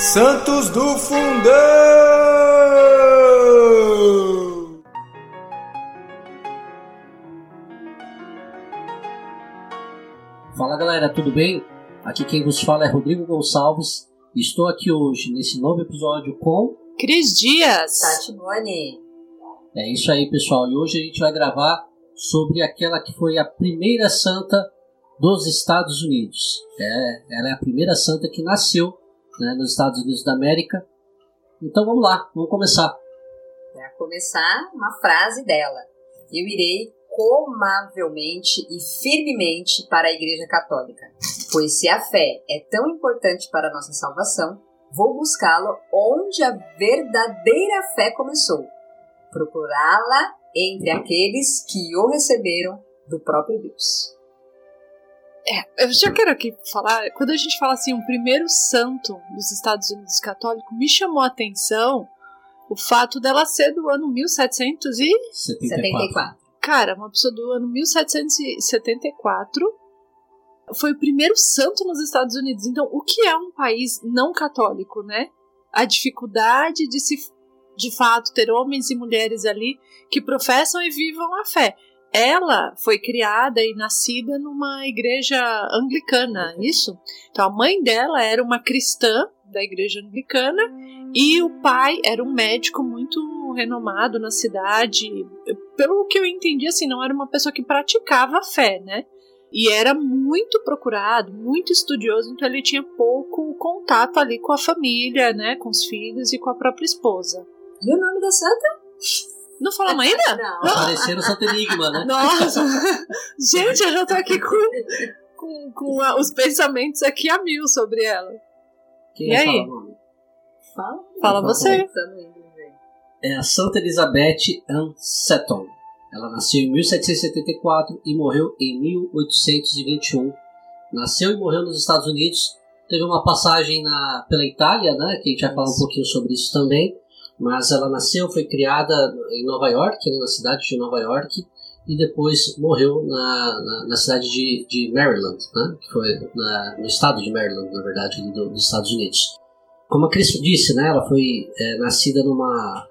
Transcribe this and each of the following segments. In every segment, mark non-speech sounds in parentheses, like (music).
Santos do Fundão! Fala galera, tudo bem? Aqui quem vos fala é Rodrigo Gonçalves. Estou aqui hoje nesse novo episódio com Cris Dias. Tati Boni. É isso aí, pessoal. E hoje a gente vai gravar sobre aquela que foi a primeira santa dos Estados Unidos. É, ela é a primeira santa que nasceu né, nos Estados Unidos da América. Então vamos lá, vamos começar. Para começar, uma frase dela. Eu irei comavelmente e firmemente para a Igreja Católica, pois se a fé é tão importante para a nossa salvação, vou buscá-la onde a verdadeira fé começou, procurá-la entre aqueles que o receberam do próprio Deus. É, eu já quero aqui falar, quando a gente fala assim, o primeiro santo dos Estados Unidos católico, me chamou a atenção o fato dela ser do ano 1774. 74. Cara, uma pessoa do ano 1774 foi o primeiro santo nos Estados Unidos. Então, o que é um país não católico, né? A dificuldade de se de fato ter homens e mulheres ali que professam e vivam a fé. Ela foi criada e nascida numa igreja anglicana, isso? Então a mãe dela era uma cristã da igreja anglicana e o pai era um médico muito renomado na cidade. Pelo que eu entendi, assim, não era uma pessoa que praticava a fé, né? E era muito procurado, muito estudioso, então ele tinha pouco contato ali com a família, né, com os filhos e com a própria esposa. E o nome da santa? Não falamos ainda? Não. Aparecendo Santo Enigma, né? Nossa! Gente, eu já tô aqui com, com, com a- os pensamentos aqui a mil sobre ela. Quem E vai aí? Fala, Fala Fala você. É a Santa Elizabeth Ann Seton. Ela nasceu em 1774 e morreu em 1821. Nasceu e morreu nos Estados Unidos. Teve uma passagem na, pela Itália, né? Que a gente vai falar um pouquinho sobre isso também. Mas ela nasceu, foi criada em Nova York, né, na cidade de Nova York, e depois morreu na, na, na cidade de, de Maryland, né? Que foi na- no estado de Maryland, na verdade, do- dos Estados Unidos. Como a Cris disse, né? Ela foi é, nascida numa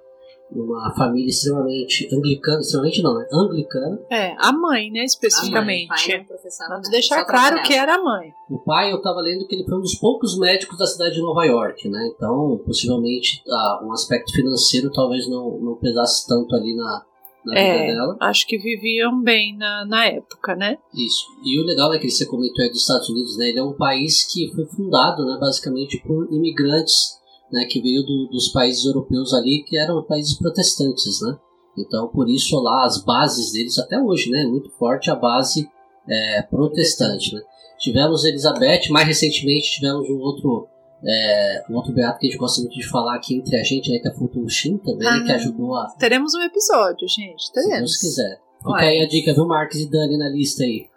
numa família extremamente anglicana, extremamente não, né? Anglicana. É, a mãe, né, A especificamente. mãe não professava Vamos nada, deixar só claro que era a mãe. O pai, eu estava lendo que ele foi um dos poucos médicos da cidade de Nova York, né? Então, possivelmente, ah, um aspecto financeiro talvez não, não pesasse tanto ali na, na vida É, dela. acho que viviam bem na, na época, né? Isso. E o legal é que você comentou aí dos Estados Unidos, né? Ele é um país que foi fundado, né, basicamente por imigrantes, né, que veio do- dos países europeus ali, que eram países protestantes, né? Então, por isso lá as bases deles até hoje, né, muito forte a base é, protestante, né? Tivemos Elizabeth, mais recentemente tivemos um outro é, um outro beato que a gente gosta muito de falar aqui entre a gente, né, que é Fulton Sheen também, né, Ah. que ajudou a, Teremos um episódio, gente. se Teremos. Deus quiser. Fica aí a dica, viu, Marques e Dani na lista aí.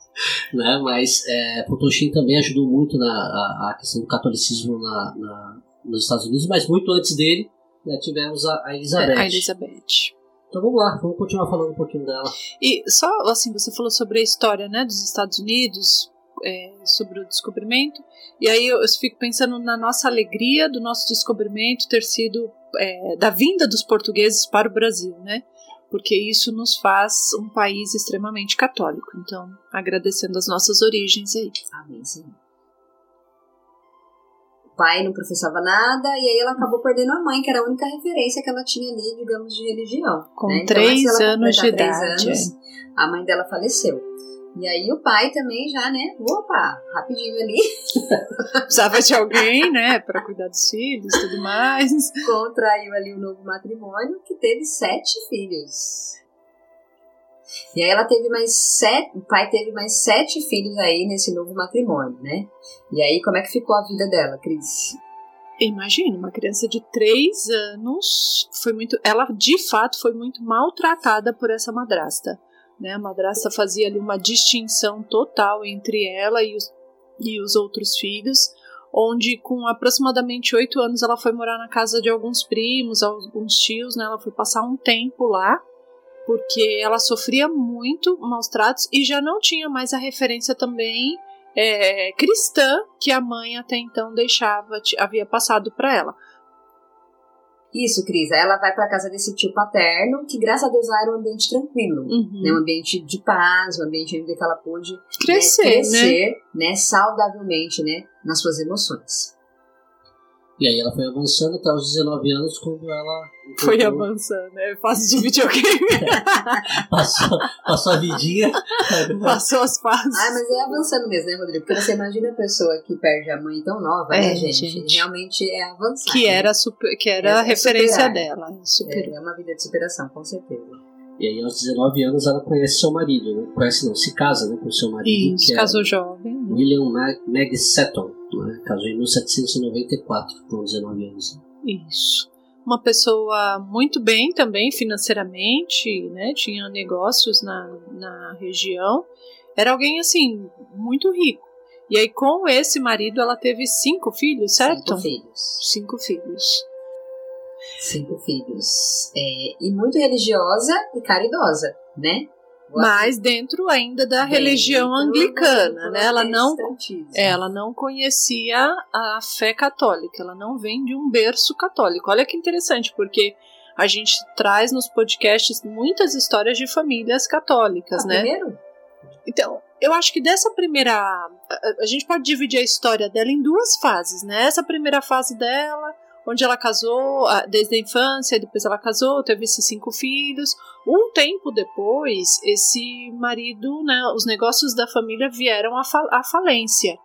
(laughs) né? Mas é, Potoshin também ajudou muito na a, a questão do catolicismo na, na- nos Estados Unidos, mas muito antes dele né, tivemos a, a Elizabeth. A Elizabeth. Então vamos lá, vamos continuar falando um pouquinho dela. E só assim, você falou sobre a história né, dos Estados Unidos, é, sobre o descobrimento, e aí eu, eu fico pensando na nossa alegria do nosso descobrimento ter sido é, da vinda dos portugueses para o Brasil, né? Porque isso nos faz um país extremamente católico. Então, agradecendo as nossas origens aí. Amém, Senhor. O pai não professava nada e aí ela acabou perdendo a mãe, que era a única referência que ela tinha ali, digamos, de religião. Com né? Então, três dela anos de três idade. anos, a mãe dela faleceu. E aí o pai também já, né? Opa, rapidinho ali, (laughs) Precisava de alguém, né, para cuidar dos filhos e tudo mais. contraiu ali um novo matrimônio que teve sete filhos. E aí ela teve mais sete, o pai teve mais sete filhos aí nesse novo matrimônio, né? E aí como é que ficou a vida dela, Cris? Imagina, uma criança de três anos foi muito. Ela de fato foi muito maltratada por essa madrasta. Né? A madrasta fazia ali uma distinção total entre ela e os, e os outros filhos, onde com aproximadamente oito anos ela foi morar na casa de alguns primos, alguns tios, né? Ela foi passar um tempo lá, porque ela sofria muito maus tratos e já não tinha mais a referência também é, cristã que a mãe até então deixava, havia passado para ela. Isso, Cris. Ela vai para casa desse tio paterno, que graças a Deus lá era um ambiente tranquilo, Uhum. né? Um ambiente de paz, um ambiente onde ela pôde Crescer, né, né? crescer né? saudavelmente, né? Nas suas emoções. E aí ela foi avançando até os 19 anos, quando ela Foi encontrou- avançando, é fase de videogame. (laughs) passou, passou a vidinha. Passou as fases. Ah, mas é avançando mesmo, né, Rodrigo? Porque você imagina a pessoa que perde a mãe tão nova, É, né, gente? gente. Realmente é avançar. que né? era, super, que era a É referência superar. dela. Super. É, é uma vida de superação, com certeza. E aí, aos 19 anos, ela conhece seu marido, né? Conhece não, se casa né, com seu marido, Isso, que casou é jovem. né? William Mag, Mag Seton, né? Casou em 1794, com 19 anos. Isso. Uma pessoa muito bem também financeiramente, né? Tinha negócios na, na região. Era alguém assim, muito rico. E aí, com esse marido, ela teve cinco filhos, certo? Cinco filhos. Cinco filhos. Cinco filhos. É, e muito religiosa e caridosa, né? Mas dentro ainda da Dentro religião anglicana, né? Ela não, ela não conhecia a fé católica, ela não vem de um berço católico. Olha que interessante, porque a gente traz nos podcasts muitas histórias de famílias católicas, Ah, né? Primeiro, Então, eu acho que dessa primeira. a- A gente pode dividir a história dela em duas fases, né? Essa primeira fase dela, onde ela casou desde a infância, depois ela casou, teve esses cinco filhos. Um tempo depois, esse marido, né? Os negócios da família vieram à, à falência.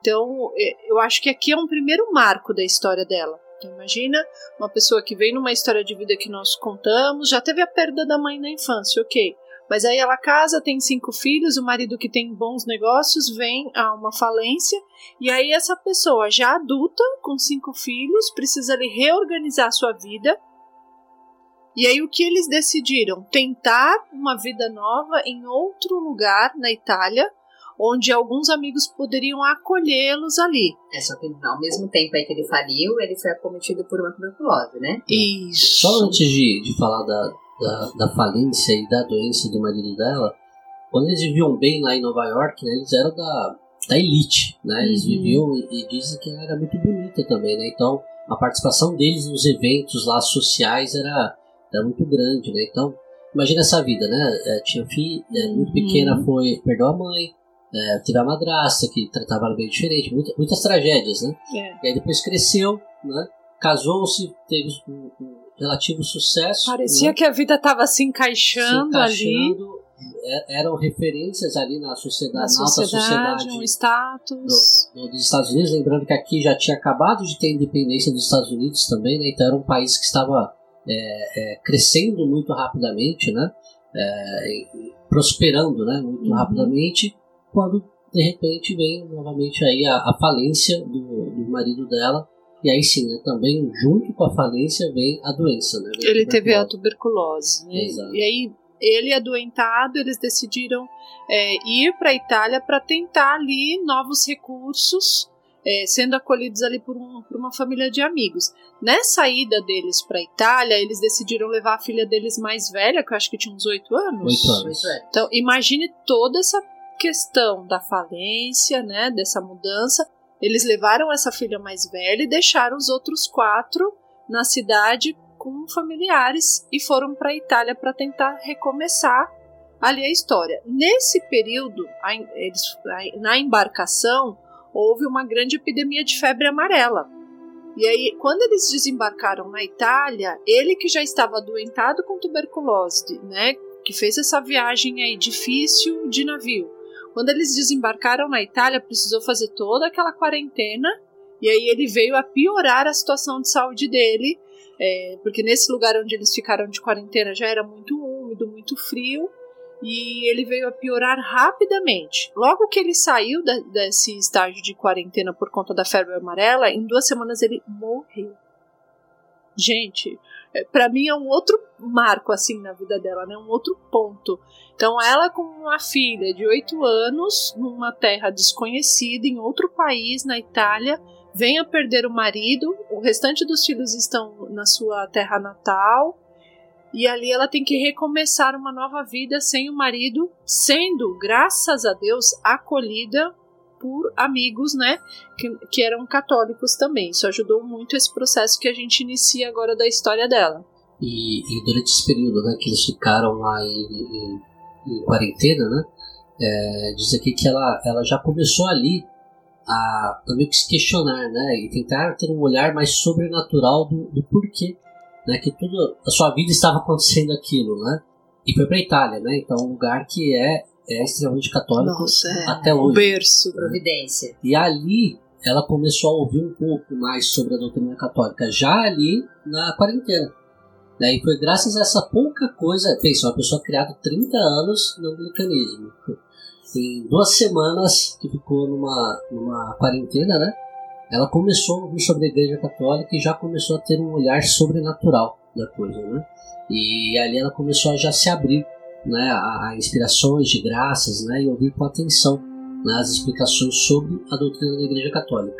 Então, eh, eu acho que aqui é um primeiro marco da história dela. Então, imagina uma pessoa que vem numa história de vida que nós contamos, já teve a perda da mãe na infância, ok. Mas aí ela casa, tem cinco filhos, o marido que tem bons negócios vem a uma falência, e aí essa pessoa já adulta, com cinco filhos, precisa ali reorganizar a sua vida. E aí o que eles decidiram? Tentar uma vida nova em outro lugar na Itália, onde alguns amigos poderiam acolhê-los ali. é só que ao mesmo tempo aí que ele faliu, ele foi acometido por uma tuberculose, né? Isso. Só antes de, de falar da, da, da falência e da doença do marido dela, quando eles viviam bem lá em Nova York, né, eles eram da, da elite, né? Eles Uhum. viviam e, e dizem que ela era muito bonita também, né? Então, a participação deles nos eventos lá sociais era, era muito grande, né? Então, imagina essa vida, né? É, tinha filha, é, muito Uhum. pequena, foi, perdeu a mãe, é, teve a madrasta que tratava ela bem diferente, muita- muitas tragédias, né? É. E aí depois cresceu, né? Casou-se, teve um, um relativo sucesso. Parecia né? que a vida estava se Se encaixando, ali encaixando, é- eram referências ali na sociedade, na na, alta sociedade, sociedade um status. do- do- dos Estados Unidos. Lembrando que aqui já tinha acabado de ter independência dos Estados Unidos também, né? Então era um país que estava é, é, crescendo muito rapidamente, né? É, prosperando, né? Muito Uhum. rapidamente, quando de repente vem novamente aí a, a falência do, do marido dela. E aí sim, né, também junto com a falência vem a doença, né? Vem Ele teve a tuberculose. Né? Exato. E aí, ele adoentado, eles decidiram é, ir para a Itália para tentar ali novos recursos, é, sendo acolhidos ali por, um- por uma família de amigos. Nessa ida deles para a Itália, eles decidiram levar a filha deles mais velha, que eu acho que tinha uns oito anos. Oito anos. Então, imagine toda essa questão da falência, né, dessa mudança. Eles levaram essa filha mais velha e deixaram os outros quatro na cidade com familiares e foram para a Itália para tentar recomeçar ali a história. Nesse período, na embarcação, houve uma grande epidemia de febre amarela. E aí, quando eles desembarcaram na Itália, ele que já estava adoentado com tuberculose, né, que fez essa viagem aí difícil de navio. Quando eles desembarcaram na Itália, precisou fazer toda aquela quarentena e aí ele veio a piorar a situação de saúde dele, é, porque nesse lugar onde eles ficaram de quarentena já era muito úmido, muito frio e ele veio a piorar rapidamente. Logo que ele saiu da- desse estágio de quarentena por conta da febre amarela, em duas semanas ele morreu. Gente, para mim é um outro marco assim na vida dela, né? Um outro ponto. Então ela com uma filha de oito anos numa terra desconhecida em outro país na Itália vem a perder o marido. O restante dos filhos estão na sua terra natal e ali ela tem que recomeçar uma nova vida sem o marido, sendo, graças a Deus, acolhida por amigos, né, que, que eram católicos também. Isso ajudou muito esse processo que a gente inicia agora da história dela. E, e durante esse período, né, que eles ficaram lá em, em, em quarentena, né, é, diz aqui que ela, ela já começou ali a, a meio que se questionar, né, e tentar ter um olhar mais sobrenatural do, do porquê, né, que tudo a sua vida estava acontecendo aquilo, né, e foi para Itália, né, então um lugar que é é extremamente católico Nossa, é. até hoje. berço. Providência. E ali ela começou a ouvir um pouco mais sobre a doutrina católica, já ali na quarentena. Né? E foi graças a essa pouca coisa, pensa, uma pessoa criada 30 anos no anglicanismo. Em duas semanas que ficou numa, numa quarentena, né? Ela começou a ouvir sobre a Igreja Católica e já começou a ter um olhar sobrenatural da coisa, né? E ali ela começou a já se abrir né, a, inspirações de graças né, e ouvir com atenção né, as explicações sobre a doutrina da Igreja Católica.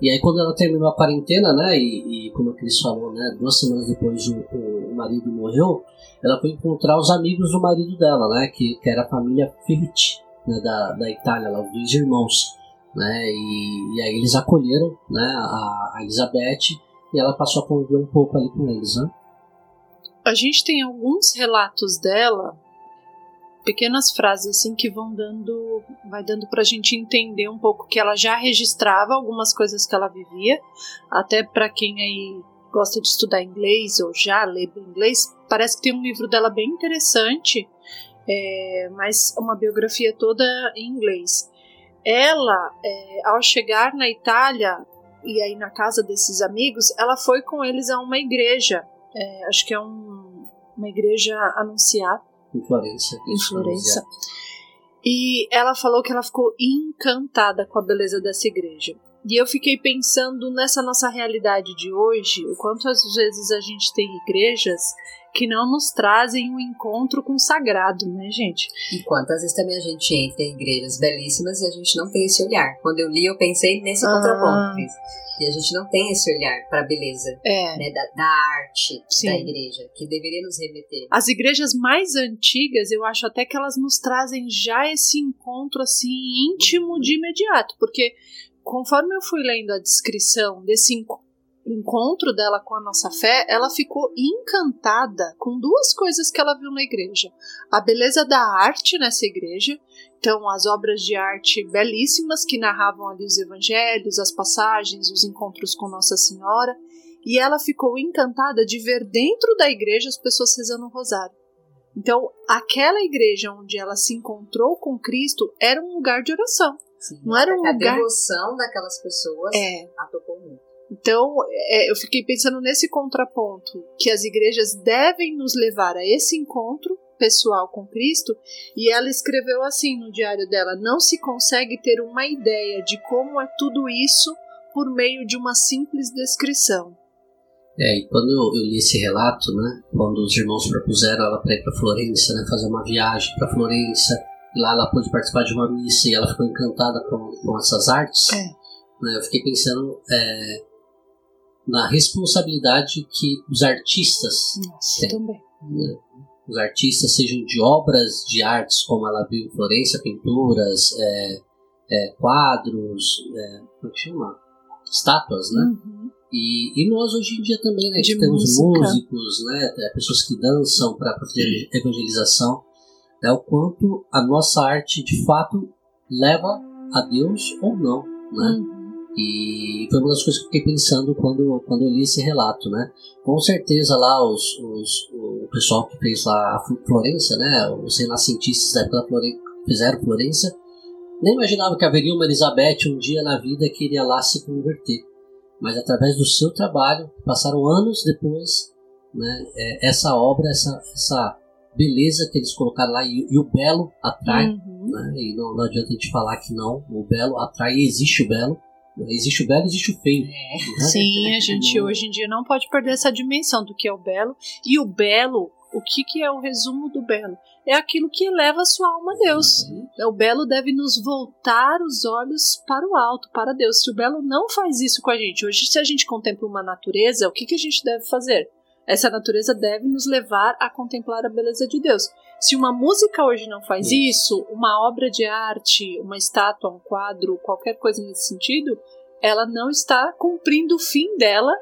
E aí quando ela terminou a quarentena, né, e, e como a Cris falou, né, duas semanas depois o, o, marido morreu, ela foi encontrar os amigos do marido dela, né, que, que era a família Felici, né, da, da Itália, lá, dois irmãos. Né, e, e aí eles acolheram né, a, a Elizabeth e ela passou a conviver um pouco ali com eles. Né? A gente tem alguns relatos dela pequenas frases assim que vão dando, vai dando para a gente entender um pouco que ela já registrava algumas coisas que ela vivia, até para quem aí gosta de estudar inglês ou já lê inglês, parece que tem um livro dela bem interessante, é, mas uma biografia toda em inglês. Ela, é, ao chegar na Itália e aí na casa desses amigos, ela foi com eles a uma igreja, é, acho que é um, uma igreja anunciada em Florença. Em Florença. E ela falou que ela ficou encantada com a beleza dessa igreja. E eu fiquei pensando nessa nossa realidade de hoje, o quanto às vezes a gente tem igrejas que não nos trazem um encontro com o sagrado, né, gente? E quantas vezes também a gente entra em igrejas belíssimas e a gente não tem esse olhar. Quando eu li, eu pensei nesse ah. contraponto. E a gente não tem esse olhar para a beleza é. né, da, da, arte Sim. da igreja, que deveria nos remeter. As igrejas mais antigas, eu acho até que elas nos trazem já esse encontro assim íntimo de imediato, porque conforme eu fui lendo a descrição desse encontro, dela com a nossa fé, ela ficou encantada com duas coisas que ela viu na igreja: a beleza da arte nessa igreja, então as obras de arte belíssimas que narravam ali os evangelhos, as passagens, os encontros com Nossa Senhora, e ela ficou encantada de ver dentro da igreja as pessoas rezando o rosário. Então, aquela igreja onde ela se encontrou com Cristo era um lugar de oração. Sim, não era um a lugar. A devoção daquelas pessoas é. a tocou muito. Então, é, eu fiquei pensando nesse contraponto, que as igrejas devem nos levar a esse encontro pessoal com Cristo, e ela escreveu assim no diário dela: não se consegue ter uma ideia de como é tudo isso por meio de uma simples descrição. É, e quando eu, eu li esse relato, né, quando os irmãos propuseram ela para ir para Florença, né, fazer uma viagem para Florença, lá ela pôde participar de uma missa e ela ficou encantada com, com essas artes, é. né, eu fiquei pensando é, na responsabilidade que os artistas Nossa, têm. Também. Né? Os artistas, sejam de obras de artes, como ela viu em Florença, pinturas, é, é, quadros, é, como é chama? Estátuas, né? Uhum. E, e nós hoje em dia também, né? De que temos música. músicos, né? Pessoas que dançam para fazer evangelização. Né, o quanto a nossa arte de fato leva a Deus ou não, né? Uhum. E foi uma das coisas que eu fiquei pensando quando, quando eu li esse relato, né? Com certeza lá os, os, o pessoal que fez lá a Florença, né? Os renascentistas da época da Florença, fizeram Florença, nem imaginava que haveria uma Elizabeth um dia na vida que iria lá se converter. Mas através do seu trabalho, passaram anos depois, né? É, essa obra, essa, essa beleza que eles colocaram lá e, e o belo atrai, Uhum. né? E não, não adianta a gente falar que não, o belo atrai e existe o belo. Existe o belo e existe o feio. É. né? (laughs) Sim, a gente hoje em dia não pode perder essa dimensão do que é o belo. E o belo, o que, que é o resumo do belo? É aquilo que eleva a sua alma a Deus. O belo deve nos voltar os olhos para o alto, para Deus. Se o belo não faz isso com a gente, hoje, se a gente contempla uma natureza, o que, que a gente deve fazer? Essa natureza deve nos levar a contemplar a beleza de Deus. Se uma música hoje não faz isso, uma obra de arte, uma estátua, um quadro, qualquer coisa nesse sentido, ela não está cumprindo o fim dela,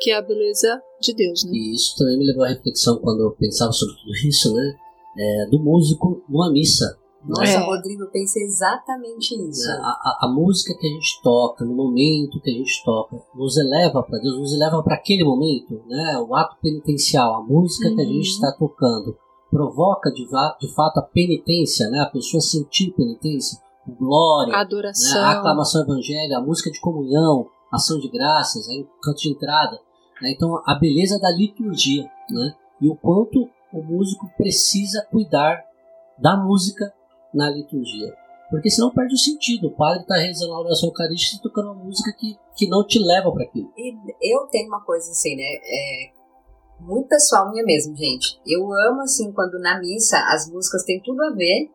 que é a beleza de Deus. Né? E isso também me levou à reflexão quando eu pensava sobre tudo isso, né? É, do músico numa missa. Nossa, É. Rodrigo, eu pensei exatamente nisso. né? A, a- a música que a gente toca, no momento que a gente toca, nos eleva para Deus, nos eleva para aquele momento, né? O ato penitencial, a música que a Uhum. gente está tocando, provoca de, de fato a penitência, né? A pessoa sentir penitência, glória, né? Adoração. a aclamação evangélica, a música de comunhão, ação de graças, aí, canto de entrada. né? Então, a beleza da liturgia, né? E o quanto o músico precisa cuidar da música na liturgia. Porque senão perde o sentido. O padre está rezando a oração eucarística e tocando uma música que, que não te leva para aquilo. E eu tenho uma coisa assim, né? É muito pessoal minha mesmo, gente. Eu amo, assim, quando na missa as músicas têm tudo a ver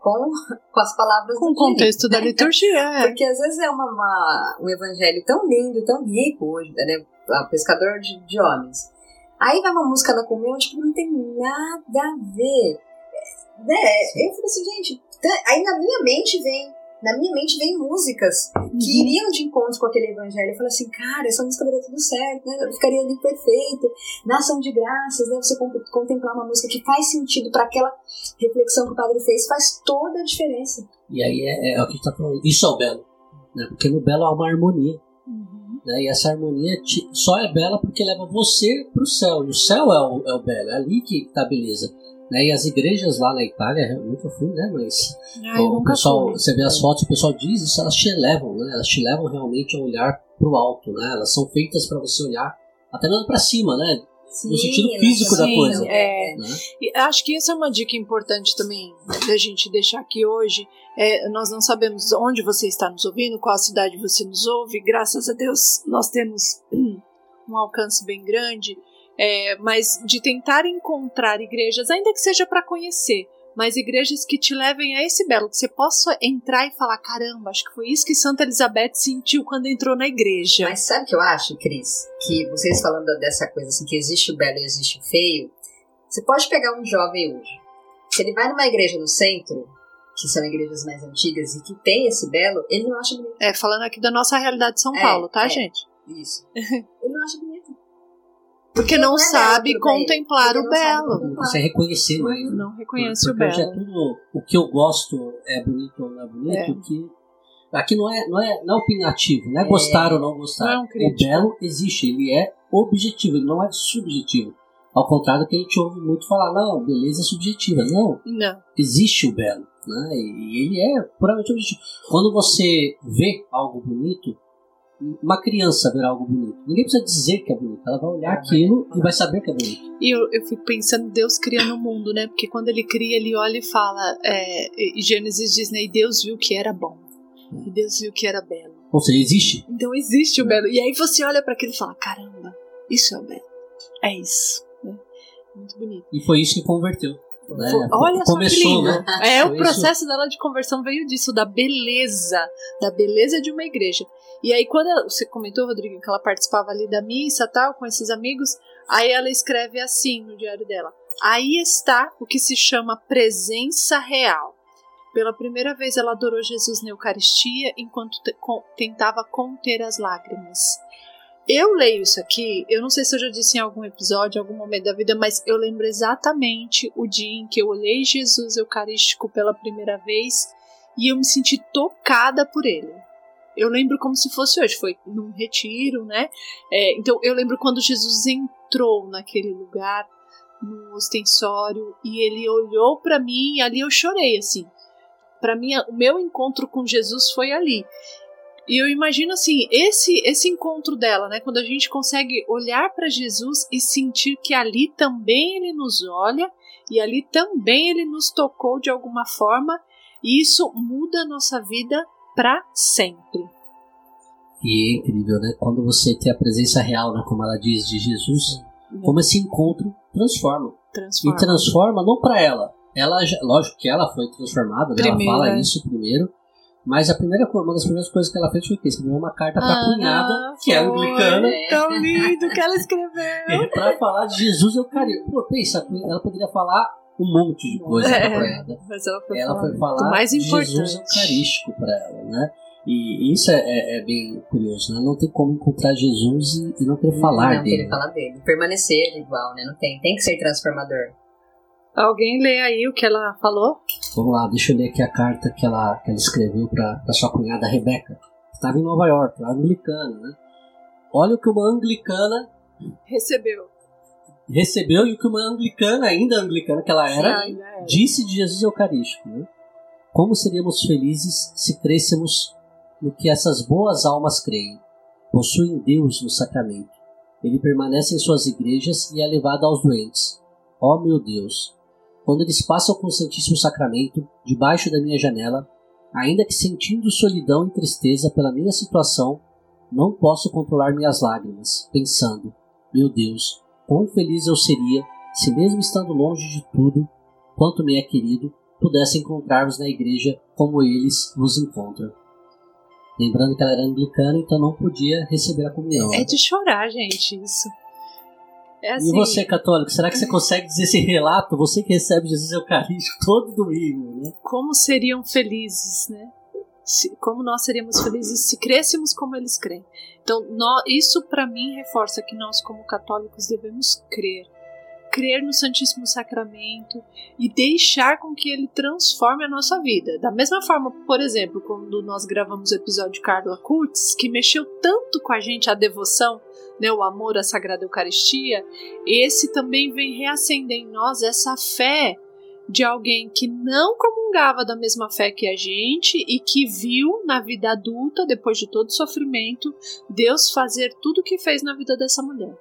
com, (laughs) com as palavras Com do o contexto da dia. liturgia. é. Porque às vezes é uma, uma- um evangelho tão lindo, tão rico hoje, né? Pescador de, de homens. Aí vai uma música na comunhão, tipo, não tem nada a ver. Né? Eu falei assim, gente, aí na minha mente vem, na minha mente vem músicas que Uhum. iriam de encontro com aquele evangelho. Eu falei assim, cara, essa música daria tudo certo, né? Ficaria ali perfeito. Na ação de graças, né? Você con- contemplar uma música que faz sentido para aquela reflexão que o padre fez, faz toda a diferença. E aí é, é o que a gente está falando. Isso é o belo. Né? Porque no belo há uma harmonia. Uhum. né? E essa harmonia te- só é bela porque leva você para o céu. E o céu é o, é o belo, é ali que está a beleza. Né? E as igrejas lá na Itália, eu nunca fui, né? Mas Ah, o pessoal, fui. você vê as fotos, o pessoal diz isso, elas te levam, né? Elas te levam realmente a olhar para o alto, né? Elas são feitas para você olhar até mesmo para cima, né? No sentido físico da coisa. É. Né? Acho que essa é uma dica importante também da gente deixar aqui hoje. É, nós não sabemos onde você está nos ouvindo, qual cidade você nos ouve. Graças a Deus nós temos (clears throat) um alcance bem grande, é, mas de tentar encontrar igrejas, ainda que seja para conhecer, mas igrejas que te levem a esse belo, que você possa entrar e falar: caramba, acho que foi isso que Santa Elizabeth sentiu quando entrou na igreja. Mas sabe o que eu acho, Cris? Que vocês falando dessa coisa assim, que existe o belo e existe o feio, você pode pegar um jovem hoje. Se ele vai numa igreja no centro, que são igrejas mais antigas e que tem esse belo, ele não acha bonito. É, falando aqui da nossa realidade de São É, Paulo, tá, é. gente? Isso. (laughs) Ele não acha bonito. Porque Não não é sabe belo contemplar o não belo. contemplar. Você reconhecer mais. né? Não reconhece o Porque hoje é belo. tudo o que eu gosto é bonito ou não é bonito, É. que aqui não é, não é, não é opinativo, não é, É. gostar ou não gostar. Não é um o belo existe, ele é objetivo, ele não é subjetivo. Ao contrário do que a gente ouve muito falar, não, beleza é subjetiva. Não, Não. existe o belo, né? E ele é puramente objetivo. Quando você vê algo bonito, uma criança ver algo bonito, ninguém precisa dizer que é bonito, ela vai olhar aquilo e vai saber que é bonito. E eu, eu fico pensando, Deus criando o mundo, né? Porque quando ele cria, ele olha e fala, é, e Gênesis diz, né? E Deus viu que era bom. E Deus viu que era belo. Ou seja, existe. Então existe o belo. E aí você olha para aquilo e fala, caramba, isso é o belo. É isso. né? Muito bonito. E foi isso que converteu. Né? Olha só que Começou, lindo. né? É, o processo dela de conversão veio disso, da beleza, da beleza de uma igreja. E aí, quando você comentou, Rodrigo, que ela participava ali da missa tal, com esses amigos, aí ela escreve assim no diário dela: Aí está o que se chama presença real. Pela primeira vez ela adorou Jesus na Eucaristia enquanto tentava conter as lágrimas. Eu leio isso aqui, eu não sei se eu já disse em algum episódio, em algum momento da vida, mas eu lembro exatamente o dia em que eu olhei Jesus Eucarístico pela primeira vez e eu me senti tocada por ele. Eu lembro como se fosse hoje, foi num retiro, né? É, então eu lembro quando Jesus entrou naquele lugar, no ostensório, e ele olhou para mim e ali eu chorei, assim. Para mim, o meu encontro com Jesus foi ali. E eu imagino assim, esse esse encontro dela, né, quando a gente consegue olhar para Jesus e sentir que ali também ele nos olha e ali também ele nos tocou de alguma forma, e isso muda a nossa vida para sempre. E é incrível, né? Quando você tem a presença real, né? Como ela diz, de Jesus, como esse encontro transforma. E Transforma. transforma não para ela. Ela, lógico que ela foi transformada, né? ela fala é. isso primeiro, Mas a primeira, uma das primeiras coisas que ela fez foi que escreveu uma carta pra Ah, cunhada, que é anglicana, É. Tão lindo que ela escreveu. pra falar de Jesus Eucarístico. Pô, pensa, ela poderia falar um monte de coisa É. pra cunhada. Mas ela foi Ela falar foi falar mais de importante. Jesus Eucarístico pra ela, né? E isso é, é- é bem curioso, né? Não tem como encontrar Jesus e, e não querer falar não dele. querer falar dele. Permanecer igual, né? Não tem. Tem que ser transformador. Alguém lê aí o que ela falou? Vamos lá, deixa eu ler aqui a carta que ela, que ela escreveu para sua cunhada Rebeca, que estava em Nova York, é anglicana, né? Olha o que uma anglicana Recebeu. recebeu e o que uma anglicana, ainda anglicana que ela era, Sim, ainda era. disse de Jesus Eucarístico. Né? Como seríamos felizes se crêssemos no que essas boas almas creem? Possuem Deus no sacramento. Ele permanece em suas igrejas e é levado aos doentes. Ó meu Deus! Quando eles passam com o Santíssimo Sacramento debaixo da minha janela, ainda que sentindo solidão e tristeza pela minha situação, não posso controlar minhas lágrimas, pensando: meu Deus, quão feliz eu seria se, mesmo estando longe de tudo, quanto me é querido, pudesse encontrar-vos na igreja como eles vos encontram. Lembrando que ela era anglicana, então não podia receber a comunhão. É de chorar, gente, isso. É assim, E você, católico, será que você consegue dizer esse relato? Você que recebe Jesus Eucarístico todo domingo, né? como seriam felizes, né? Como nós seríamos felizes se crêssemos como eles creem. Então, nó- isso para mim reforça que nós, como católicos, devemos crer. Crer no Santíssimo Sacramento e deixar com que ele transforme a nossa vida. Da mesma forma, por exemplo, quando nós gravamos o episódio de Carla Kurtz, que mexeu tanto com a gente a devoção, né, o amor à Sagrada Eucaristia, esse também vem reacender em nós essa fé de alguém que não comungava da mesma fé que a gente e que viu na vida adulta, depois de todo o sofrimento, Deus fazer tudo o que fez na vida dessa mulher.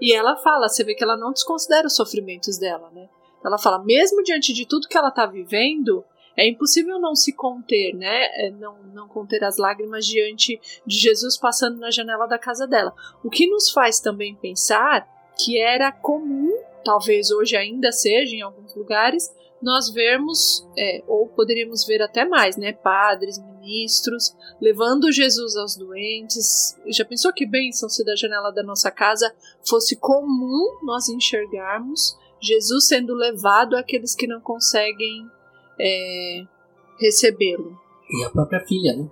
E ela fala, você vê que ela não desconsidera os sofrimentos dela, né? Ela fala, mesmo diante de tudo que ela está vivendo, é impossível não se conter, né? É, Não, não conter as lágrimas diante de Jesus passando na janela da casa dela. O que nos faz também pensar que era comum talvez hoje ainda seja em alguns lugares, nós vermos, é, ou poderíamos ver até mais, né, padres, ministros, levando Jesus aos doentes. Já pensou que bênção se da janela da nossa casa fosse comum nós enxergarmos Jesus sendo levado àqueles que não conseguem é, recebê-lo? E a própria filha, né?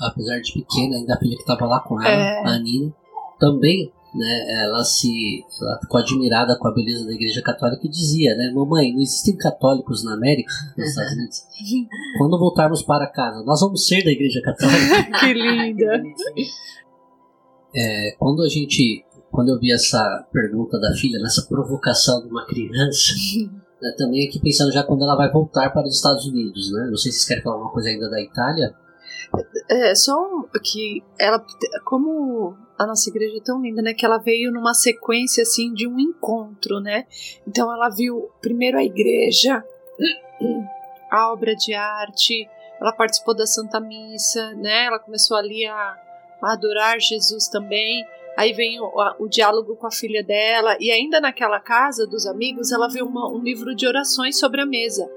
Apesar de pequena, ainda a filha que estava lá com ela, É. a Nina, também, né? Ela se ela ficou admirada com a beleza da Igreja Católica e dizia, né? Mamãe, não existem católicos na América, (laughs) nos Estados Unidos. Quando voltarmos para casa, nós vamos ser da Igreja Católica. (laughs) que linda! É, quando a gente, quando eu vi essa pergunta da filha, nessa provocação de uma criança, (laughs) né, também aqui pensando já quando ela vai voltar para os Estados Unidos, né? Não sei se vocês querem falar alguma coisa ainda da Itália. É, só um, que ela, como a nossa igreja é tão linda, né, que ela veio numa sequência, assim, de um encontro, né, então ela viu primeiro a igreja, a obra de arte, ela participou da Santa Missa, né, ela começou ali a, a adorar Jesus também, aí vem o, o diálogo com a filha dela, e ainda naquela casa dos amigos, ela viu uma- um livro de orações sobre a mesa,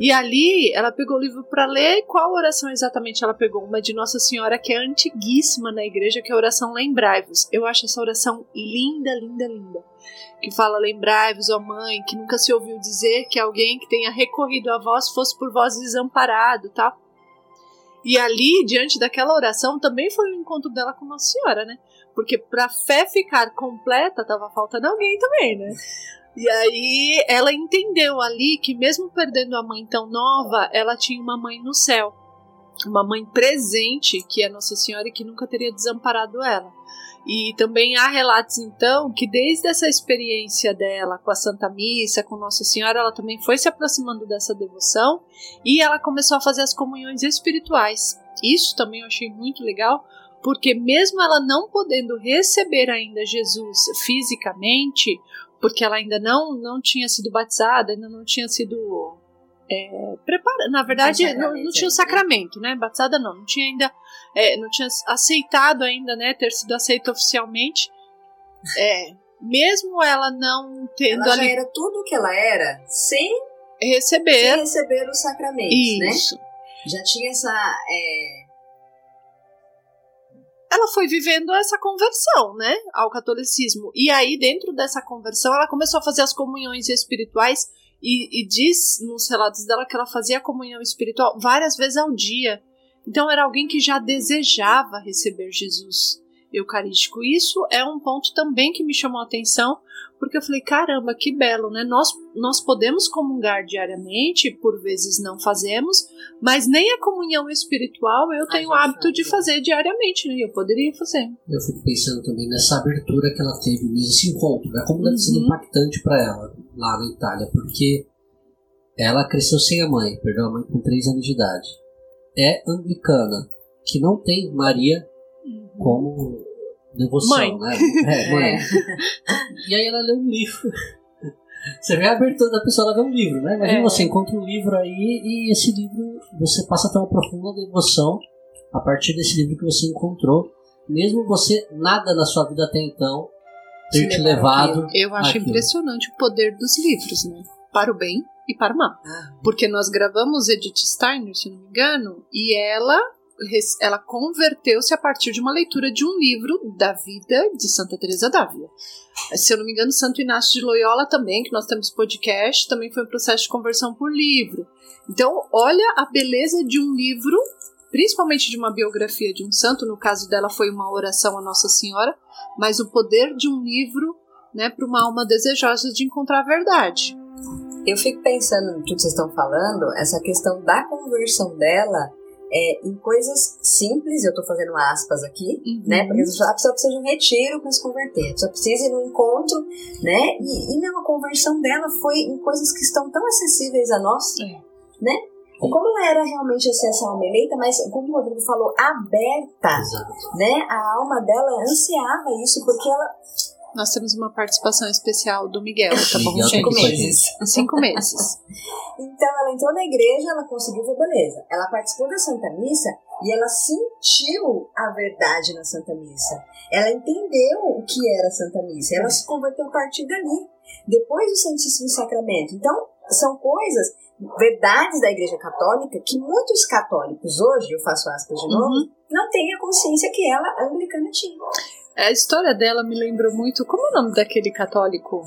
e ali ela pegou o livro para ler. Qual oração exatamente ela pegou? Uma de Nossa Senhora que é antiguíssima na igreja, que é a oração Lembrai-vos. Eu acho essa oração linda, linda, linda. Que fala: Lembrai-vos, ó mãe, que nunca se ouviu dizer que alguém que tenha recorrido a vós fosse por vós desamparado, tá? E ali, diante daquela oração, também foi o encontro dela com Nossa Senhora, né? Porque pra fé ficar completa, tava faltando alguém também, né? E aí ela entendeu ali que mesmo perdendo a mãe tão nova, ela tinha uma mãe no céu. Uma mãe presente, que é Nossa Senhora e que nunca teria desamparado ela. E também há relatos, então, que desde essa experiência dela com a Santa Missa, com Nossa Senhora, ela também foi se aproximando dessa devoção e ela começou a fazer as comunhões espirituais. Isso também eu achei muito legal, porque mesmo ela não podendo receber ainda Jesus fisicamente, porque ela ainda não, não tinha sido batizada, ainda não tinha sido é, preparada. Na verdade, não, não tinha o sacramento, né? Batizada não, não tinha ainda, é, não tinha aceitado ainda, né? Ter sido aceita oficialmente. É, mesmo ela não tendo Ela já ali era tudo o que ela era sem, sem receber receber os sacramentos, né? isso. Já tinha essa. É... Ela foi vivendo essa conversão, né, ao catolicismo. E aí, dentro dessa conversão, ela começou a fazer as comunhões espirituais e, e diz nos relatos dela que ela fazia comunhão espiritual várias vezes ao dia. Então, era alguém que já desejava receber Jesus eucarístico. Isso é um ponto também que me chamou a atenção, porque eu falei, caramba, que belo, né? Nós, nós podemos comungar diariamente, por vezes não fazemos, mas nem a comunhão espiritual eu tenho o hábito de fazer diariamente, né? Eu poderia fazer. Eu fico pensando também nessa abertura que ela teve mesmo, esse encontro, né? Como deve uhum. ser impactante para ela lá na Itália, porque ela cresceu sem a mãe, perdeu a mãe com 3 anos de idade. É anglicana, que não tem Maria. Como devoção, mãe. né? É, (laughs) mãe. É. E aí ela lê um livro. Você vê a abertura da pessoa, ela vê um livro, né? Imagina é. você encontra um livro aí e esse livro você passa a ter uma profunda devoção a partir desse livro que você encontrou, mesmo você nada na sua vida até então ter te levado. Eu acho aquilo. impressionante o poder dos livros, né? Para o bem e para o mal. Ah. Porque nós gravamos Edith Steiner, se não me engano, e ela ela converteu-se a partir de uma leitura de um livro da vida de Santa Teresa d'Ávila. Se eu não me engano, Santo Inácio de Loyola também, que nós temos podcast, também foi um processo de conversão por livro. Então, olha a beleza de um livro, principalmente de uma biografia de um santo, no caso dela foi uma oração a Nossa Senhora, mas o poder de um livro, né, para uma alma desejosa de encontrar a verdade. Eu fico pensando no que vocês estão falando, essa questão da conversão dela é, em coisas simples, eu estou fazendo aspas aqui, uhum. né? Porque a pessoa precisa de um retiro para se converter, a pessoa precisa ir num encontro, né? E, e não, a conversão dela foi em coisas que estão tão acessíveis a nós, é. né? Como ela era realmente assim, essa alma eleita, mas como o Rodrigo falou, aberta, Exato. né? A alma dela ansiava isso, porque ela nós temos uma participação especial do Miguel, tá bom, Miguel Cinco meses. Cinco meses. (laughs) então ela entrou na igreja, ela conseguiu ver beleza. Ela participou da Santa Missa e ela sentiu a verdade na Santa Missa. Ela entendeu o que era a Santa Missa. Ela se converteu a partir dali, depois do Santíssimo Sacramento. Então, são coisas, verdades da Igreja Católica que muitos católicos hoje, eu faço aspas de novo, uhum. não têm a consciência que ela, anglicana, tinha. A história dela me lembrou muito. Como é o nome daquele católico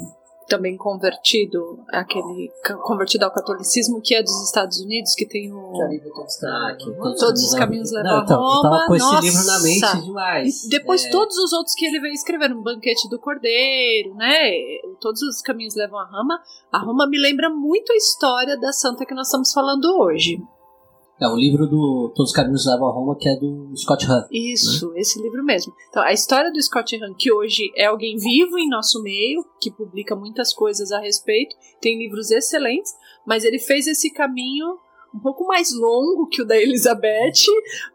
também convertido, aquele convertido ao catolicismo que é dos Estados Unidos, que tem o. Ah, que todos, todos os caminhos levam a Roma. Eu tava com esse Nossa. livro na mente demais. E depois é. todos os outros que ele veio escrever, um banquete do Cordeiro, né? Todos os caminhos levam a Roma. A Roma me lembra muito a história da santa que nós estamos falando hoje. É o livro do Todos os Caminhos Levam a Roma, que é do Scott Hahn. Isso, né? esse livro mesmo. Então, a história do Scott Hahn, que hoje é alguém vivo em nosso meio, que publica muitas coisas a respeito, tem livros excelentes, mas ele fez esse caminho um pouco mais longo que o da Elizabeth,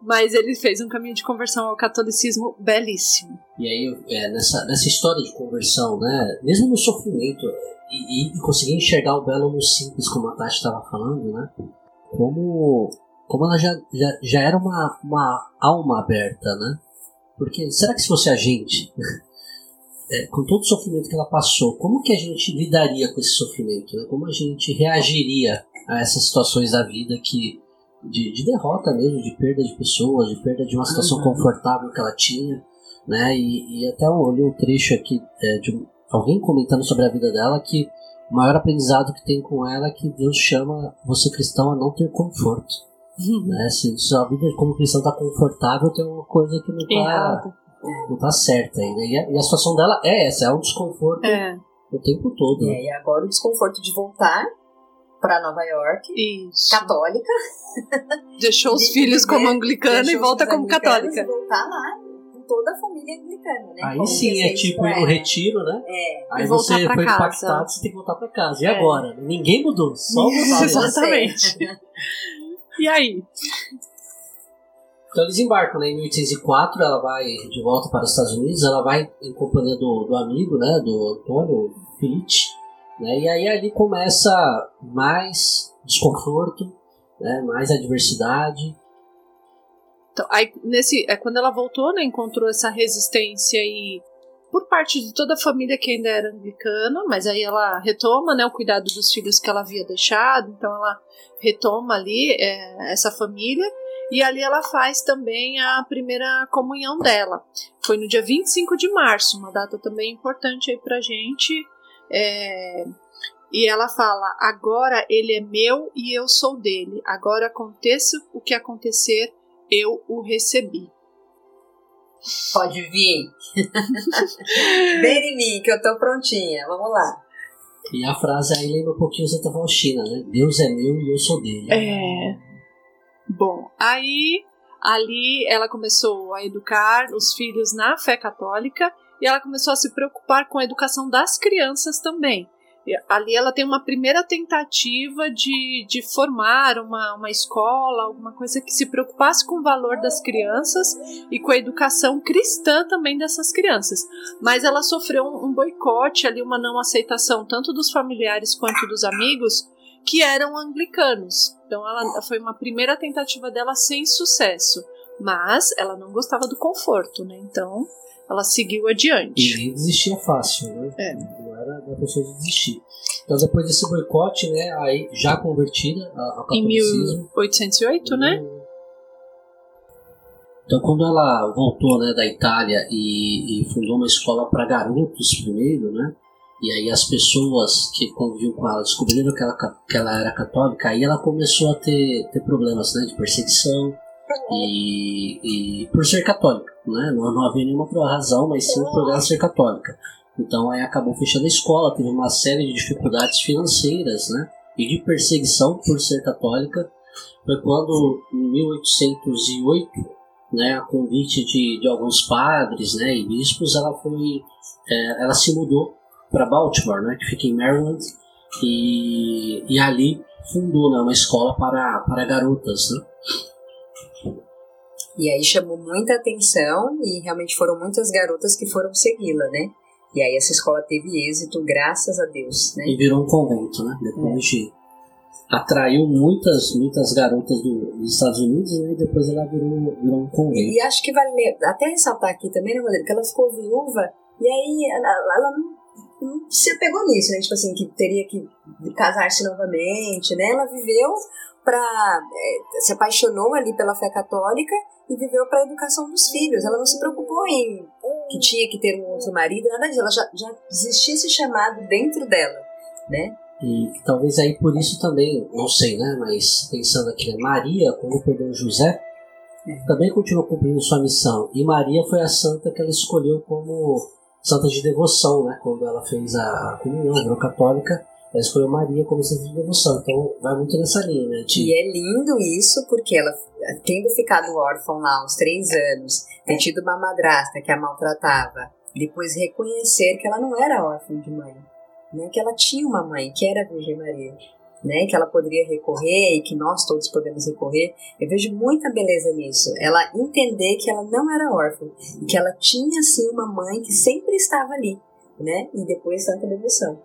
mas ele fez um caminho de conversão ao catolicismo belíssimo. E aí, é, nessa, nessa história de conversão, né, mesmo no sofrimento, e, e, e conseguir enxergar o belo no simples, como a Tati estava falando, né, como como ela já, já, já era uma, uma alma aberta, né? Porque será que se fosse a gente, (laughs) é, com todo o sofrimento que ela passou, como que a gente lidaria com esse sofrimento? Né? Como a gente reagiria a essas situações da vida que de, de derrota mesmo, de perda de pessoas, de perda de uma situação uhum. confortável que ela tinha, né? E, e até eu olhei um trecho aqui é, de alguém comentando sobre a vida dela que o maior aprendizado que tem com ela é que Deus chama você cristão a não ter conforto. Né? Se sua vida como cristão tá confortável, tem uma coisa que não tá, não tá certa ainda. E a, e a situação dela é essa, é um desconforto é. o tempo todo. É, e agora o desconforto de voltar para Nova York, Isso. católica. (laughs) Deixou os de, filhos de, como anglicana e volta como católica. Voltar lá com toda a família anglicana, né? Aí como sim, é tipo ir no retiro, né? É. Aí você foi casa. impactado, você tem que voltar para casa. E é. agora? Ninguém mudou, só (laughs) voltar. Exatamente. (laughs) E aí? Então eles embarcam né, em 1804, ela vai de volta para os Estados Unidos, ela vai em companhia do, do amigo, né, do Antônio Felice, né, e aí ali começa mais desconforto, né, mais adversidade. Então, aí, nesse, é, quando ela voltou, né, encontrou essa resistência e por parte de toda a família que ainda era anglicana, mas aí ela retoma né, o cuidado dos filhos que ela havia deixado, então ela retoma ali é, essa família. E ali ela faz também a primeira comunhão dela. Foi no dia 25 de março, uma data também importante aí pra gente. É, e ela fala: agora ele é meu e eu sou dele. Agora aconteça o que acontecer, eu o recebi. Pode vir. (laughs) Vem em mim, que eu tô prontinha. Vamos lá. E a frase aí lembra um pouquinho Santa Faustina, né? Deus é meu e eu sou dele. É. Bom, aí ali ela começou a educar os filhos na fé católica e ela começou a se preocupar com a educação das crianças também ali ela tem uma primeira tentativa de, de formar uma, uma escola, alguma coisa que se preocupasse com o valor das crianças e com a educação cristã também dessas crianças. Mas ela sofreu um, um boicote ali, uma não aceitação tanto dos familiares quanto dos amigos que eram anglicanos. Então ela foi uma primeira tentativa dela sem sucesso, mas ela não gostava do conforto, né? Então ela seguiu adiante. E nem desistia fácil, né? É. Não era da pessoa de desistir. Então depois desse boicote, né, aí já convertida ao catolicismo. Em 1808, né? Então quando ela voltou, né, da Itália e, e fundou uma escola para garotos primeiro, né? E aí as pessoas que conviviam com ela descobriram que ela, que ela era católica, aí ela começou a ter, ter problemas, né, de perseguição e, e por ser católica, né? Não, não havia nenhuma razão, mas sim por ela ser católica. Então aí acabou fechando a escola, teve uma série de dificuldades financeiras, né? E de perseguição por ser católica. Foi quando, em 1808, né, a convite de, de alguns padres, né, e bispos, ela foi, é, ela se mudou para Baltimore, né, que fica em Maryland, e, e ali fundou né, uma escola para, para garotas, né. E aí chamou muita atenção e realmente foram muitas garotas que foram segui-la, né? E aí essa escola teve êxito, graças a Deus, né? E virou um convento, né? Depois é. de atraiu muitas muitas garotas do, dos Estados Unidos, né? E depois ela virou, virou um convento. E acho que vale até ressaltar aqui também, né, Rodrigo, que ela ficou viúva e aí ela, ela não, não se apegou nisso, né? Tipo assim, que teria que casar-se novamente, né? Ela viveu para é, se apaixonou ali pela fé católica e viveu para a educação dos filhos. Ela não se preocupou em que tinha que ter um outro marido, nada disso. Ela já, já existia esse chamado dentro dela, né? E talvez aí por isso também, não sei, né? Mas pensando aqui, né? Maria, quando perdeu José, é. também continuou cumprindo sua missão. E Maria foi a santa que ela escolheu como santa de devoção, né? Quando ela fez a comunhão, virou católica ela escolheu Maria como centro de devoção. Então vai muito nessa linha, né? De... E é lindo isso, porque ela, tendo ficado órfã lá aos três anos, ter tido uma madrasta que a maltratava, depois reconhecer que ela não era órfã de mãe, né? Que ela tinha uma mãe, que era a Virgem Maria. Né, que ela poderia recorrer e que nós todos podemos recorrer. Eu vejo muita beleza nisso. Ela entender que ela não era órfã, que ela tinha sim uma mãe que sempre estava ali, né? E depois santa devoção.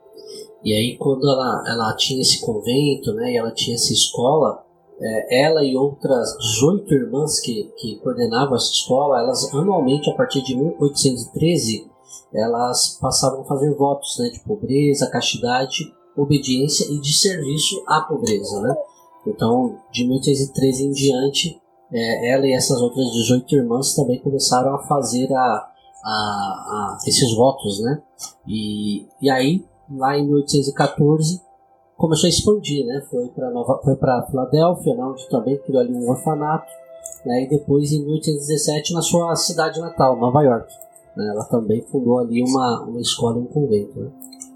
E aí quando ela, ela tinha esse convento, né, e ela tinha essa escola, é, ela e outras 18 irmãs que, que coordenavam essa escola, elas anualmente, a partir de 1813, elas passavam a fazer votos né, de pobreza, castidade, obediência e de serviço à pobreza. Né? Então, de 1813 em diante, é, ela e essas outras 18 irmãs também começaram a fazer a, a, a esses votos. Né? E, e aí, lá em 1814 começou a expandir, né? Foi para Nova, foi para Filadélfia, né? onde também criou ali um orfanato, né? E depois em 1817 na sua cidade natal, Nova York, né? ela também fundou ali uma, uma escola um convento. Né?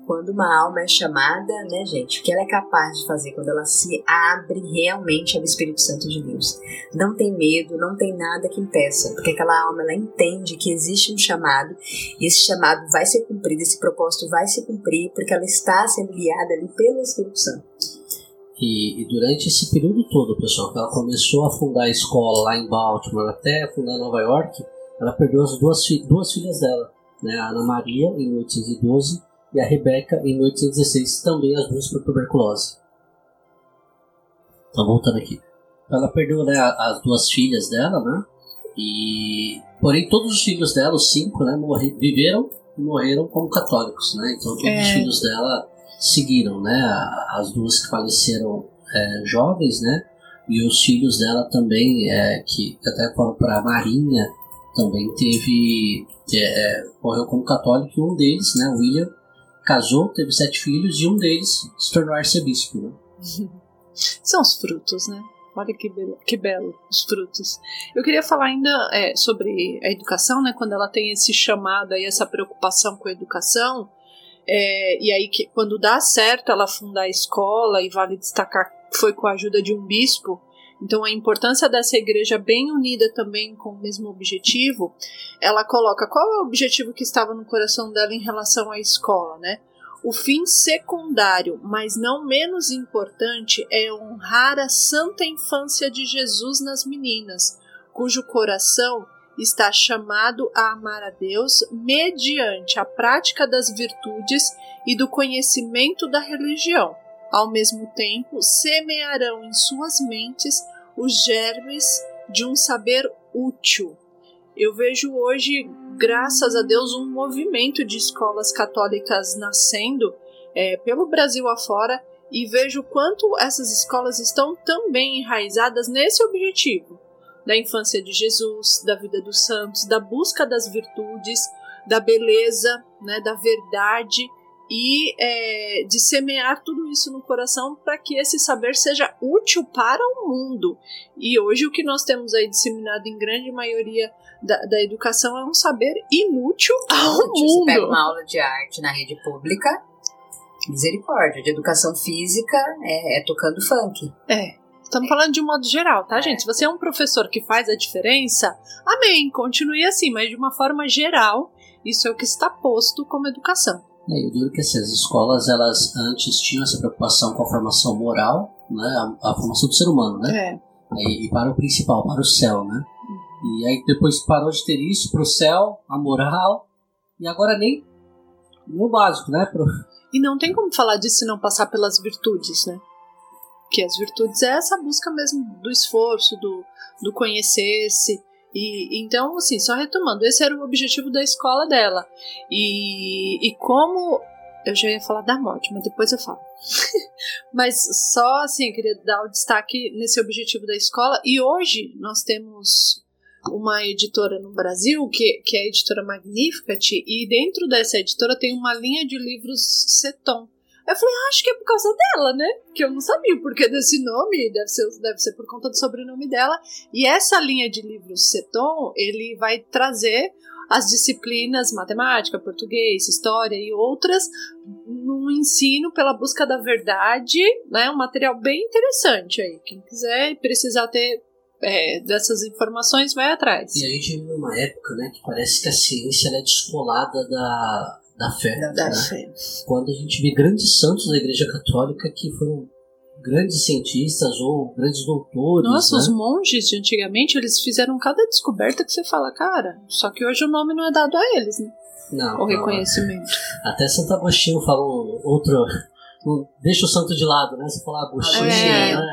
Quando uma alma é chamada, né, gente, o que ela é capaz de fazer quando ela se abre realmente ao Espírito Santo de Deus. Não tem medo, não tem nada que impeça, porque aquela alma ela entende que existe um chamado e esse chamado vai ser cumprido, esse propósito vai se cumprir, porque ela está sendo guiada ali pelo Espírito Santo. E, e, durante esse período todo, pessoal, que ela começou a fundar a escola lá em Baltimore até fundar Nova York, ela perdeu as duas, duas filhas dela, né, a Ana Maria em 1812 e a Rebecca em 1816, também as duas por tuberculose. Então, voltando aqui. Ela perdeu né, as duas filhas dela, né? E, porém, todos os filhos dela, os cinco, né, morri, viveram morreram como católicos, né? Então todos É. os filhos dela seguiram, né? As duas que faleceram é, jovens, né? E os filhos dela também, é, que até foram para a Marinha, também teve. é, é, morreu como católico e um deles, né? William, casou, teve sete filhos e um deles se tornou arcebispo, né? (laughs) São os frutos, né? Olha que belo, que belo os frutos. Eu queria falar ainda é, sobre a educação, né? Quando ela tem esse chamado e essa preocupação com a educação, é, e aí que quando dá certo ela fundar a escola e vale destacar foi com a ajuda de um bispo. Então a importância dessa igreja bem unida também com o mesmo objetivo, ela coloca qual é o objetivo que estava no coração dela em relação à escola, né? O fim secundário, mas não menos importante, é honrar a santa infância de Jesus nas meninas, cujo coração está chamado a amar a Deus mediante a prática das virtudes e do conhecimento da religião. Ao mesmo tempo, semearão em suas mentes os germes de um saber útil. Eu vejo hoje, graças a Deus, um movimento de escolas católicas nascendo é, pelo Brasil afora e vejo quanto essas escolas estão também enraizadas nesse objetivo da infância de Jesus, da vida dos santos, da busca das virtudes, da beleza, né, da verdade e é, de semear tudo isso no coração para que esse saber seja útil para o mundo. E hoje o que nós temos aí disseminado em grande maioria da, da educação é um saber inútil ao Tipo, Você pega mundo. uma aula de arte na rede pública, misericórdia. De educação física é, é tocando funk. É. Estamos falando de um modo geral, tá, gente? Se você é um professor que faz a diferença, amém, continue assim, mas de uma forma geral, isso é o que está posto como educação. É, e o duro é que assim, as escolas, elas antes tinham essa preocupação com a formação moral, né? A, a formação do ser humano, né? É. E, e para o principal, para o céu, né? E aí depois parou de ter isso para o céu, a moral, e agora nem, nem o básico, né? Pro, E não tem como falar disso se não passar pelas virtudes, né? Que as virtudes é essa busca mesmo do esforço, do, do conhecer-se. E então, assim, só retomando, esse era o objetivo da escola dela. E, e como eu já ia falar da morte, mas depois eu falo. (laughs) mas só assim, eu queria dar o destaque nesse objetivo da escola. E hoje nós temos uma editora no Brasil, que, que é a editora Magnificat, e dentro dessa editora tem uma linha de livros Seton. Eu falei, ah, acho que é por causa dela, né? Que eu não sabia o porquê desse nome, deve ser, deve ser por conta do sobrenome dela. E essa linha de livros Seton, ele vai trazer as disciplinas matemática, português, história e outras no ensino pela busca da verdade, né? Um material bem interessante aí. Quem quiser e precisar ter é, dessas informações, vai atrás. e a gente vive numa época, né? Que parece que a ciência é descolada da, da fé. Da né? fé. Quando a gente vê grandes santos da Igreja Católica que foram grandes cientistas ou grandes doutores, Nossa, né? os monges de antigamente, eles fizeram cada descoberta que você fala, cara, só que hoje o nome não é dado a eles, né? Não, O não, reconhecimento. Até Santo Agostinho falou outro. não deixa o santo de lado, né? Você fala Agostinho, É. né?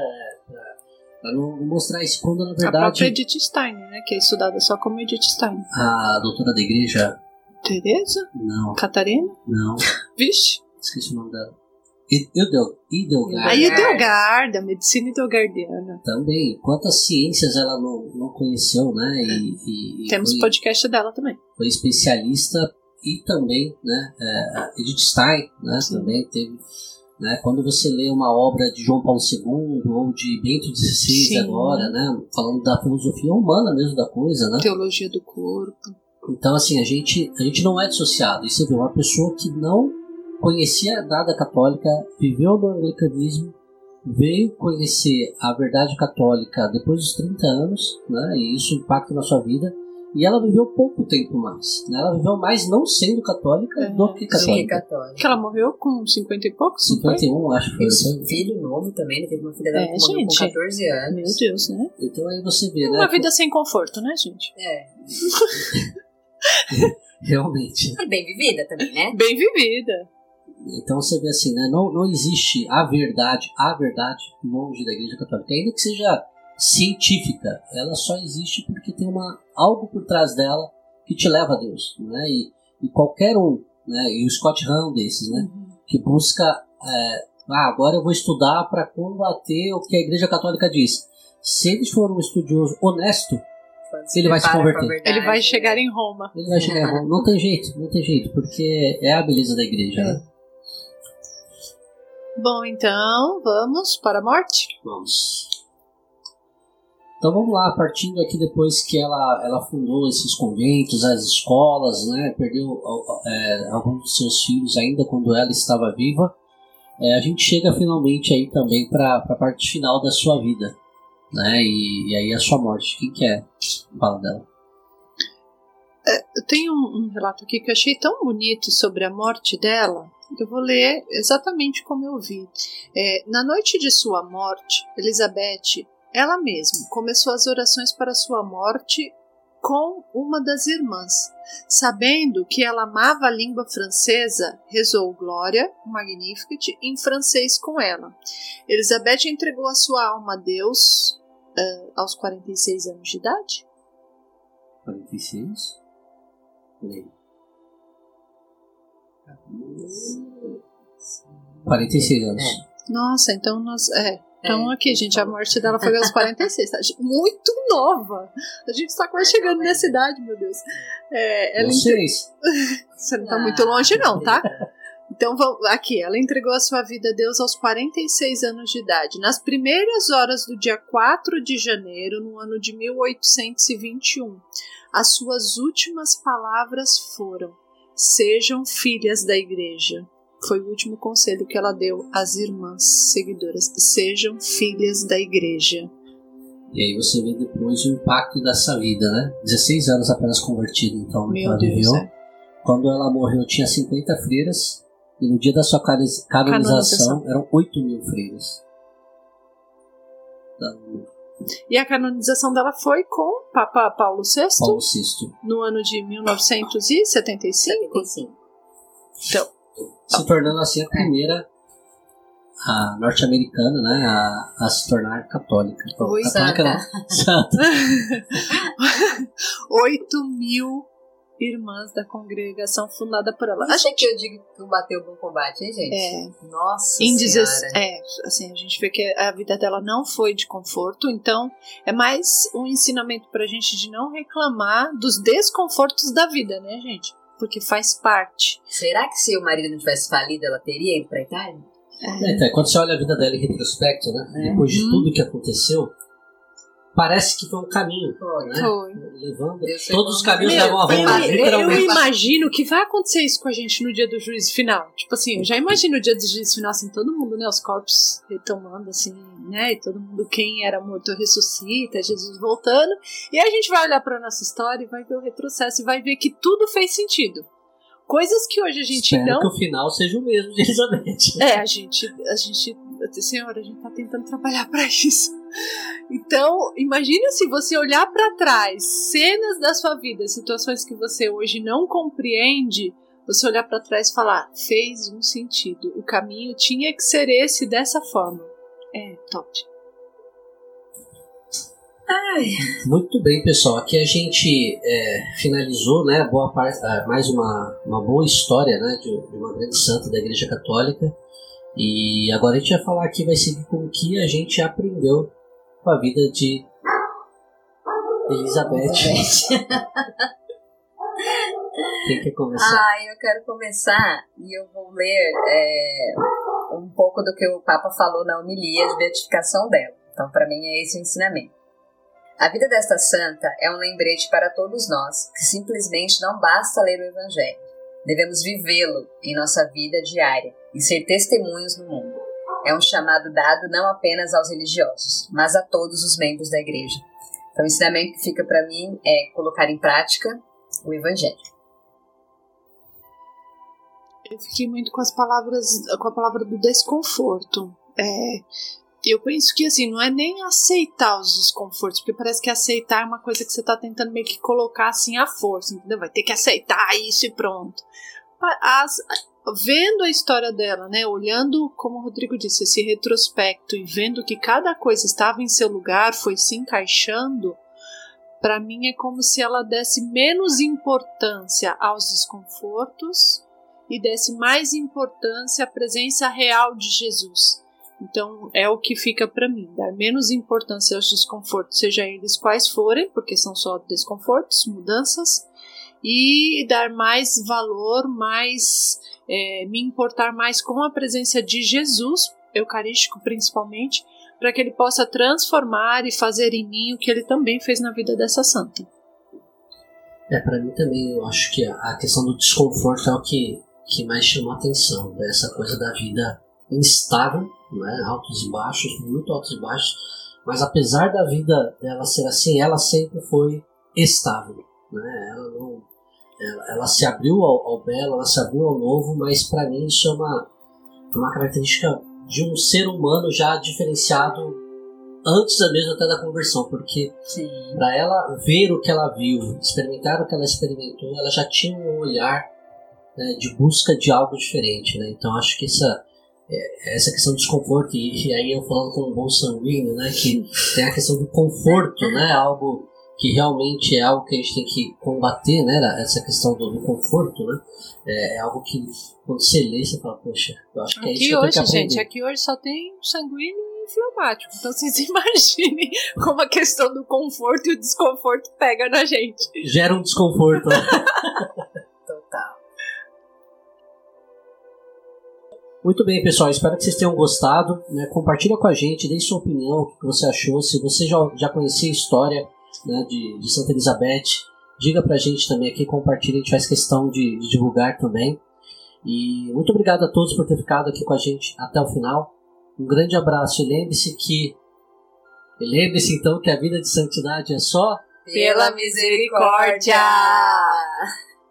Pra, não mostrar isso quando na A própria verdade Edith Stein, né? Que é estudada só como Edith Stein. a doutora da igreja. Tereza? Não, Catarina? não, (laughs) Vixe. esqueci o nome dela. Idel. Idelgarda, medicina idelgardiana. também. Quantas ciências ela não, não conheceu, né? E, e- e Temos foi, podcast dela também. foi especialista e também, né? É, a Edith Stein, né? Sim. Também teve. Né, quando você lê uma obra de João Paulo II ou de Bento XVI agora, né, falando da filosofia humana mesmo da coisa, né? Teologia do corpo. Então, assim, a gente, a gente não é dissociado. E você vê uma pessoa que não conhecia nada católica, viveu no anglicanismo, veio conhecer a verdade católica depois dos 30 anos, né? E isso impacta na sua vida. E ela viveu pouco tempo mais. Né? Ela viveu mais não sendo católica É, do que Sim, católica. católico. Que ela morreu com 50 e poucos? não foi? 51, acho que foi. Esse filho novo também, ele teve uma filha dela É, que morreu gente. com 14 anos. Meu Deus, né? Então aí você vê, né? Uma vida sem conforto, né, gente? É. (laughs) Realmente. E bem vivida também, né? Bem vivida. Então você vê assim, né? Não, não existe a verdade, a verdade longe da Igreja Católica, ainda que seja científica, ela só existe porque tem uma algo por trás dela que te leva a Deus, né? E, e qualquer um, né, e o Scott Hahn desses, né, Uhum. que busca, é, ah, agora eu vou estudar para combater o que a Igreja Católica diz. Se ele for um estudioso honesto, Quando Ele vai se converter. verdade, Ele vai né? chegar em Roma. ele vai chegar em Roma. Não tem jeito, não tem jeito, porque é a beleza da Igreja, né? Bom, então vamos para a morte? Vamos. Então vamos lá, partindo aqui depois que ela, ela fundou esses conventos, as escolas, né, perdeu é, alguns dos seus filhos ainda quando ela estava viva, é, a gente chega finalmente aí também para a parte final da sua vida, né, e, e aí a sua morte. Quem quer falar dela? Eu tenho um, um relato aqui que eu achei tão bonito sobre a morte dela. Eu vou ler exatamente como eu vi. É, na noite de sua morte, Elizabeth, ela mesma, começou as orações para sua morte com uma das irmãs. Sabendo que ela amava a língua francesa, rezou Glória, Magnificat, em francês com ela. Elizabeth entregou a sua alma a Deus ah, aos 46 anos de idade. 46? Peraí. 46 anos. Nossa, então nós. É. Então aqui, gente, a morte dela foi aos 46, tá? Muito nova. A gente está quase chegando nessa idade, meu Deus. É, ela Não entre-. (laughs) Você não tá Ah. muito longe, não, tá? Então, vamos- aqui, ela entregou a sua vida a Deus aos 46 anos de idade. Nas primeiras horas do dia 4 de janeiro, no ano de 1821, as suas últimas palavras foram: Sejam filhas da igreja. Foi o último conselho que ela deu às irmãs seguidoras: Sejam filhas da igreja. E aí você vê depois o impacto dessa vida, né? 16 anos apenas convertida, então, Meu ela Deus. viveu. é. Quando ela morreu, tinha 50 freiras. E no dia da sua Canonização. eram 8 mil freiras. Então, E a canonização dela foi com Papa Paulo VI Paulo VI. no ano de 1975. 75. Então, Se tornando assim a primeira a norte-americana né, a, a se tornar católica. Oi, católica não. Santa. (laughs) 8 (laughs) mil irmãs da congregação fundada por ela. A gente que eu digo que bateu o bom combate, hein, gente? é, Nossa em senhora. 16, é, assim, a gente vê que a vida dela não foi de conforto, então é mais um ensinamento pra gente de não reclamar dos desconfortos da vida, né, gente? Porque faz parte. Será que se o marido não tivesse falido, ela teria ido pra Itália? É, então, quando você olha a vida dela em retrospecto, né, É. depois de Uhum. tudo que aconteceu, parece que foi um caminho. Foi. Né? Foi. Levando, todos os caminhos Meu, levam a Roma, eu, literalmente. eu imagino que vai acontecer isso com a gente no dia do juízo final. Tipo assim, eu já imagino o dia do juízo final, assim, todo mundo, né? Os corpos retomando, assim, né? E todo mundo, quem era morto ressuscita, Jesus voltando. E a gente vai olhar pra nossa história e vai ver o retrocesso e vai ver que tudo fez sentido. Coisas que hoje a gente Espero não. que o final seja o mesmo (laughs) de Elizabeth. É, a gente, a gente, senhora, a gente tá tentando trabalhar pra isso. Então, imagine se você olhar pra trás, cenas da sua vida, situações que você hoje não compreende, você olhar pra trás e falar, fez um sentido. O caminho tinha que ser esse dessa forma. É, top. Muito bem, pessoal. Aqui a gente é, finalizou, né, boa parte, ah, mais uma, uma boa história, né, de, de uma grande santa da Igreja Católica. E agora a gente vai falar aqui, vai seguir com o que a gente aprendeu com a vida de Elizabeth. Elizabeth. Quem quer começar? Ah, eu quero começar e eu vou ler é, um pouco do que o Papa falou na homilia de beatificação dela. Então, para mim, é esse o ensinamento. A vida desta santa é um lembrete para todos nós que simplesmente não basta ler o Evangelho. Devemos vivê-lo em nossa vida diária e ser testemunhos no mundo. É um chamado dado não apenas aos religiosos, mas a todos os membros da igreja. Então, o ensinamento que fica para mim é colocar em prática o Evangelho. Eu fiquei muito com as palavras, com a palavra do desconforto. É, eu penso que assim, não é nem aceitar os desconfortos, porque parece que aceitar é uma coisa que você tá tentando meio que colocar assim à força, entendeu? Vai ter que aceitar isso e pronto. As, vendo a história dela, né, olhando, como o Rodrigo disse, esse retrospecto e vendo que cada coisa estava em seu lugar, foi se encaixando, para mim é como se ela desse menos importância aos desconfortos e desse mais importância à presença real de Jesus. Então é o que fica para mim, dar menos importância aos desconfortos, seja eles quais forem, porque são só desconfortos, mudanças, e dar mais valor, mais é, me importar mais com a presença de Jesus, eucarístico principalmente, para que ele possa transformar e fazer em mim o que ele também fez na vida dessa santa. É, para mim também, eu acho que a questão do desconforto é o que, que mais chama a atenção, dessa né? coisa da vida instável, né? altos e baixos, muito altos e baixos, mas apesar da vida dela ser assim, ela sempre foi estável. Né? Ela, ela, ela se abriu ao, ao, belo, ela se abriu ao novo, mas para mim isso é uma, uma característica de um ser humano já diferenciado antes mesmo até da conversão, porque para ela ver o que ela viu, experimentar o que ela experimentou, ela já tinha um olhar né, de busca de algo diferente, né? Então acho que essa é, essa questão do desconforto e, aí eu falando com um bom sanguíneo, né, que tem a questão do conforto, né, algo que realmente é algo que a gente tem que combater, né? Essa questão do, do conforto, né? É, é, algo que quando você lê, você fala, poxa, eu acho que é isso que eu hoje, tenho que gente, aqui hoje só tem sanguíneo e inflamático. Então vocês (laughs) imaginem como a questão do conforto e o desconforto pega na gente. Gera um desconforto. Né? (laughs) Total. Muito bem, pessoal. Espero que vocês tenham gostado. Né? Compartilha com a gente, dê sua opinião, o que você achou. Se você já, já conhecia a história né, de, de Santa Elizabeth. Diga pra gente também aqui, compartilha, a gente faz questão de, de divulgar também. E muito obrigado a todos por ter ficado aqui com a gente até o final. Um grande abraço e lembre-se que. Lembre-se então que a vida de santidade é só pela misericórdia!